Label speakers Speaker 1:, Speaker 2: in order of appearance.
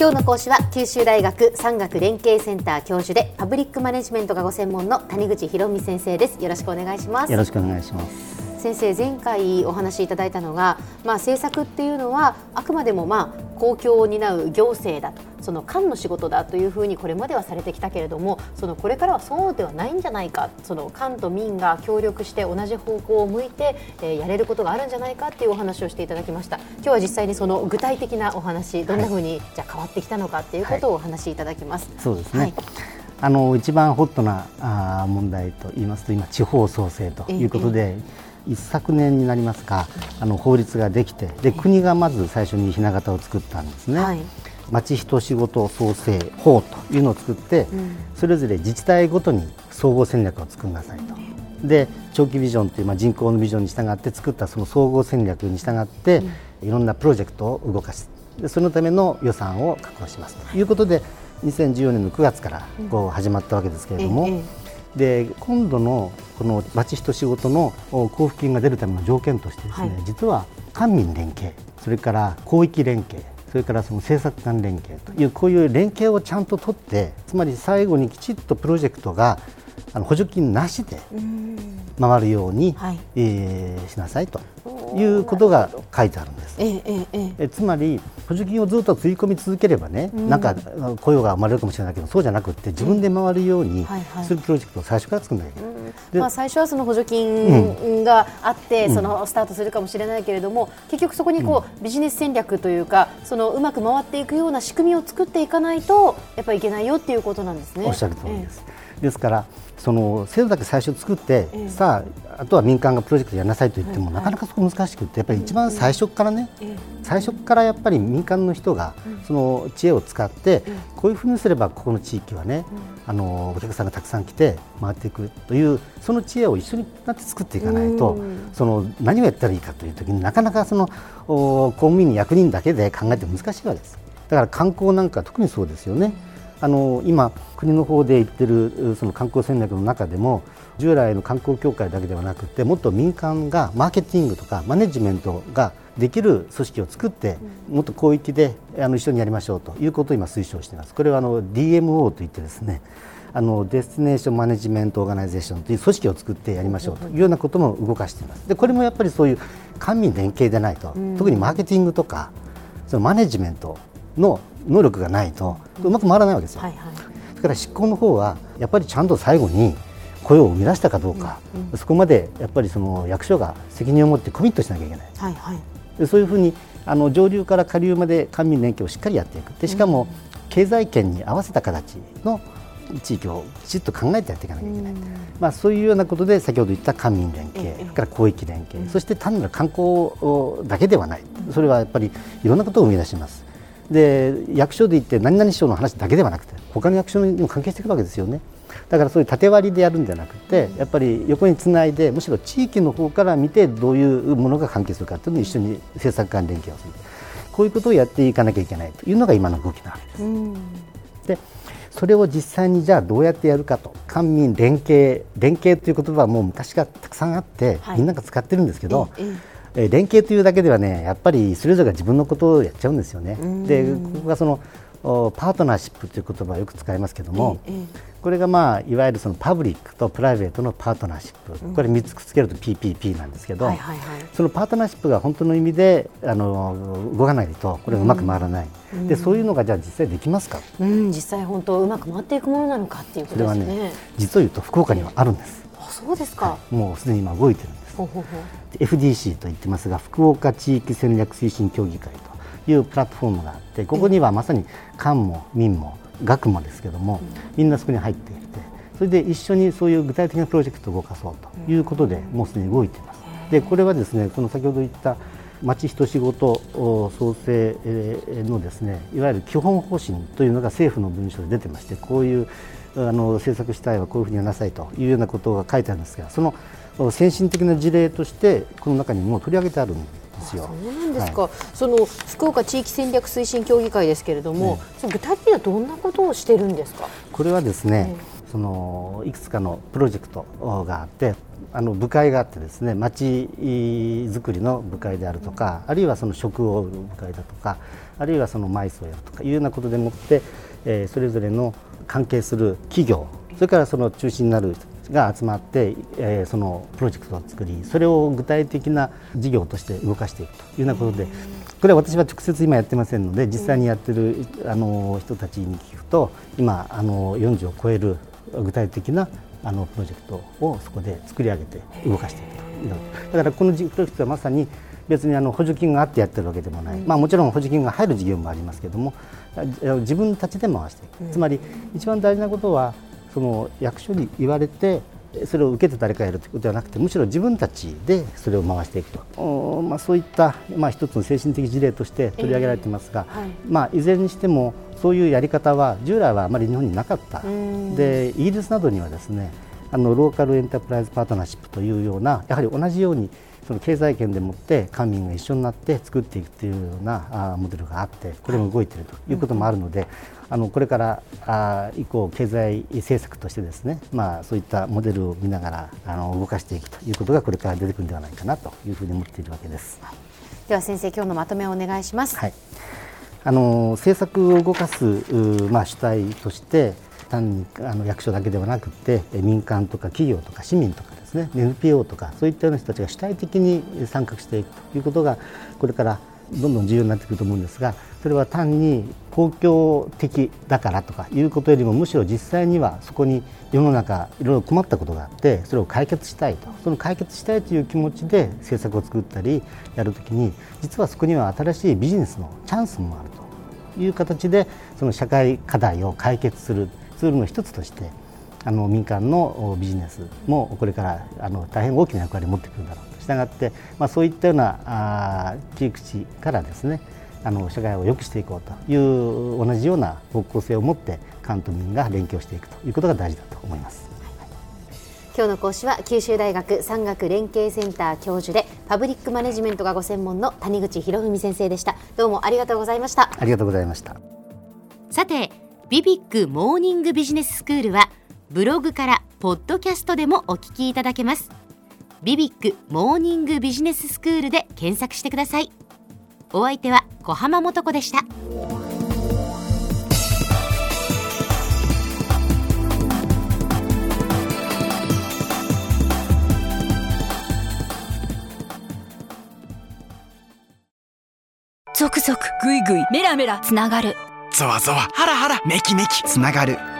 Speaker 1: 今日の講師は九州大学産学連携センター教授でパブリックマネジメントがご専門の谷口博美先生です。よろしくお願いします。
Speaker 2: よろしくお願いします。
Speaker 1: 先生前回お話しいただいたのが、まあ、政策っていうのはあくまでもまあ公共を担う行政だとその官の仕事だというふうにこれまではされてきたけれどもそのこれからはそうではないんじゃないかその官と民が協力して同じ方向を向いて、えー、やれることがあるんじゃないかっていうお話をしていただきました。今日は実際にその具体的なお話どんなふうに、じゃ変わってきたのかっていうことをお話しいただきます。はい、
Speaker 2: そうですね、はい。あの一番ホットなあ問題と言いますと今地方創生ということで、ええ。一昨年になりますかあの法律ができてで国がまず最初にひな形を作ったんですね。はい町人仕事創生法というのを作って、うん、それぞれ自治体ごとに総合戦略を作りなさいと。で長期ビジョンという、まあ、人口のビジョンに従って作ったその総合戦略に従って、うん、いろんなプロジェクトを動かす。でそのための予算を確保します。ということで2014年の9月からこう始まったわけですけれども、うん、で今度のこの町人仕事の交付金が出るための条件としてですね、はい、実は官民連携それから広域連携それからその政策間連携というこういう連携をちゃんと取ってつまり最後にきちっとプロジェクトがあの補助金なしで回るように、はい、えー、しなさいということが書いてあるんです。えええつまり補助金をずっとつぎ込み続ければね、うん、なんか雇用が生まれるかもしれないけどそうじゃなくて自分で回るようにするプロジェクトを最初から作らなきゃいけない。
Speaker 1: まあ、最初はその補助金があって、うん、そのスタートするかもしれないけれども、結局そこにこう、ビジネス戦略というかそのうまく回っていくような仕組みを作っていかないとやっぱりいけないよっていうことなんですね。
Speaker 2: おっしゃる通りです、えですからその制度だけ最初作って、えさああとは民間がプロジェクトやりなさいと言っても、はい、なかなかそこ難しくてやっぱり一番最初からね、え、最初からやっぱり民間の人がその知恵を使って、こういうふうにすればここの地域はね、あのお客さんがたくさん来て回っていくというその知恵を一緒になって作っていかないと、その何をやったらいいかという時になかなかその公務員役人だけで考えて難しいわけです。だから観光なんか特にそうですよね。あの今、国の方で言ってるその観光戦略の中でも従来の観光協会だけではなくてもっと民間がマーケティングとかマネジメントができる組織を作ってもっと広域であの一緒にやりましょうということを今推奨しています。これはあの DMO といってですねあの destination management organization という組織を作ってやりましょうというようなことも動かしています。でこれもやっぱりそういう官民連携でないと、特にマーケティングとかそのマネジメントの能力がないとうまく回らないわけですよ。はいはい、だから執行の方はやっぱりちゃんと最後に声を生み出したかどうか、うんうん、そこまでやっぱりその役所が責任を持ってコミットしなきゃいけない。はいはい、でそういうふうにあの上流から下流まで官民連携をしっかりやっていく。でしかも経済圏に合わせた形の地域をきちっと考えてやっていかなきゃいけない、まあ、そういうようなことで先ほど言った官民連携、それから広域連携、そして単なる観光だけではない。それはやっぱりいろんなことを生み出します。で役所で言って何々省の話だけではなくて他の役所にも関係してくるわけですよね。だからそういう縦割りでやるんじゃなくてやっぱり横につないでむしろ地域の方から見てどういうものが関係するかというのを一緒に政策間連携をする。こういうことをやっていかなきゃいけないというのが今の動きなわけです。でそれを実際にじゃあどうやってやるかと官民連携連携という言葉はもう昔からたくさんあって、はい、みんなが使ってるんですけど、えええ連携というだけではねやっぱりそれぞれが自分のことをやっちゃうんですよね。でここがそのパートナーシップという言葉をよく使いますけども、ええ、これが、まあ、いわゆるそのパブリックとプライベートのパートナーシップ、うん、これ3つくっつけると PPP なんですけど、はいはいはい、そのパートナーシップが本当の意味であの動かないとこれうまく回らない、うん、でそういうのがじゃあ実際できますか、
Speaker 1: うん、実際本当うまく回っていくものなのかっていうことですね。それはね
Speaker 2: 実を言うと福岡にはあるんです。
Speaker 1: あそうですか、は
Speaker 2: い、もうすでに今動いてる FDC と言ってますが福岡地域戦略推進協議会というプラットフォームがあってここにはまさに官も民も学もですけども、みんなそこに入っていてそれで一緒にそういう具体的なプロジェクトを動かそうということで、もうすでに動いています。でこれはですねこの先ほど言った町人仕事創生のですねいわゆる基本方針というのが政府の文書で出てましてこういうあの政策主体はこういうふうにやなさいというようなことが書いてあるんですがその先進的な事例としてこの中にも取り上げてあるんですよ。
Speaker 1: そうなんですか、はい、その福岡地域戦略推進協議会ですけれども、ね、具体的にはどんなことをしてるんですか？
Speaker 2: これはですね、そのいくつかのプロジェクトがあってあの部会があってですね町づくりの部会であるとかあるいはその食を売る部会だとかあるいはその埋葬やるとかいうようなことでもって、えー、それぞれの関係する企業それからその中心になるが集まって、えー、そのプロジェクトを作りそれを具体的な事業として動かしていくというようなことでこれは私は直接今やってませんので実際にやってるあの人たちに聞くと今あの40を超える具体的なあのプロジェクトをそこで作り上げて動かしていくというだからこのプロジェクトはまさに別にあの補助金があってやってるわけでもない、まあ、もちろん補助金が入る事業もありますけれども自分たちで回していく、つまり一番大事なことはその役所に言われてそれを受けて誰かやるということではなくてむしろ自分たちでそれを回していくと、まあ、そういった、まあ、一つの精神的事例として取り上げられていますが、えーはい。まあ、いずれにしてもそういうやり方は従来はあまり日本になかった。でイギリスなどにはですねあのローカルエンタープライズパートナーシップというようなやはり同じようにその経済圏でもって官民が一緒になって作っていくというようなあモデルがあってこれも動いているということもあるので、あのこれからあ以降経済政策としてですね、まあ、そういったモデルを見ながらあの動かしていくということがこれから出てくるんではないかなというふうに思っているわけです。
Speaker 1: では先生今日のまとめをお願いします。
Speaker 2: はい、あの政策を動かすまあ主体として単にあの役所だけではなくて民間とか企業とか市民とかですね。NPO とかそういったような人たちが主体的に参画していくということがこれからどんどん重要になってくると思うんですがそれは単に公共的だからとかいうことよりもむしろ実際にはそこに世の中いろいろ困ったことがあってそれを解決したいと。その解決したいという気持ちで政策を作ったりやるときに実はそこには新しいビジネスのチャンスもあるという形でその社会課題を解決するツールの一つとしてあの民間のビジネスもこれからあの大変大きな役割を持ってくるだろうと。したがって、まあ、そういったようなあ切り口からですねあの社会を良くしていこうという同じような方向性を持って官と民が連携をしていくということが大事だと思います。
Speaker 1: 今日の講師は九州大学産学連携センター教授でパブリックマネジメントがご専門の谷口博文先生でした。どうもありがとうございました。
Speaker 2: ありがとうございました。
Speaker 1: さてビビックモーニングビジネススクールはブログからポッドキャストでもお聞きいただけます。ビビックモーニングビジネススクールで検索してください。お相手は小浜もとこでした。
Speaker 3: 続々ぐいぐいメラメラつながる。
Speaker 4: ゾワゾワハラハラメキメキ。つながる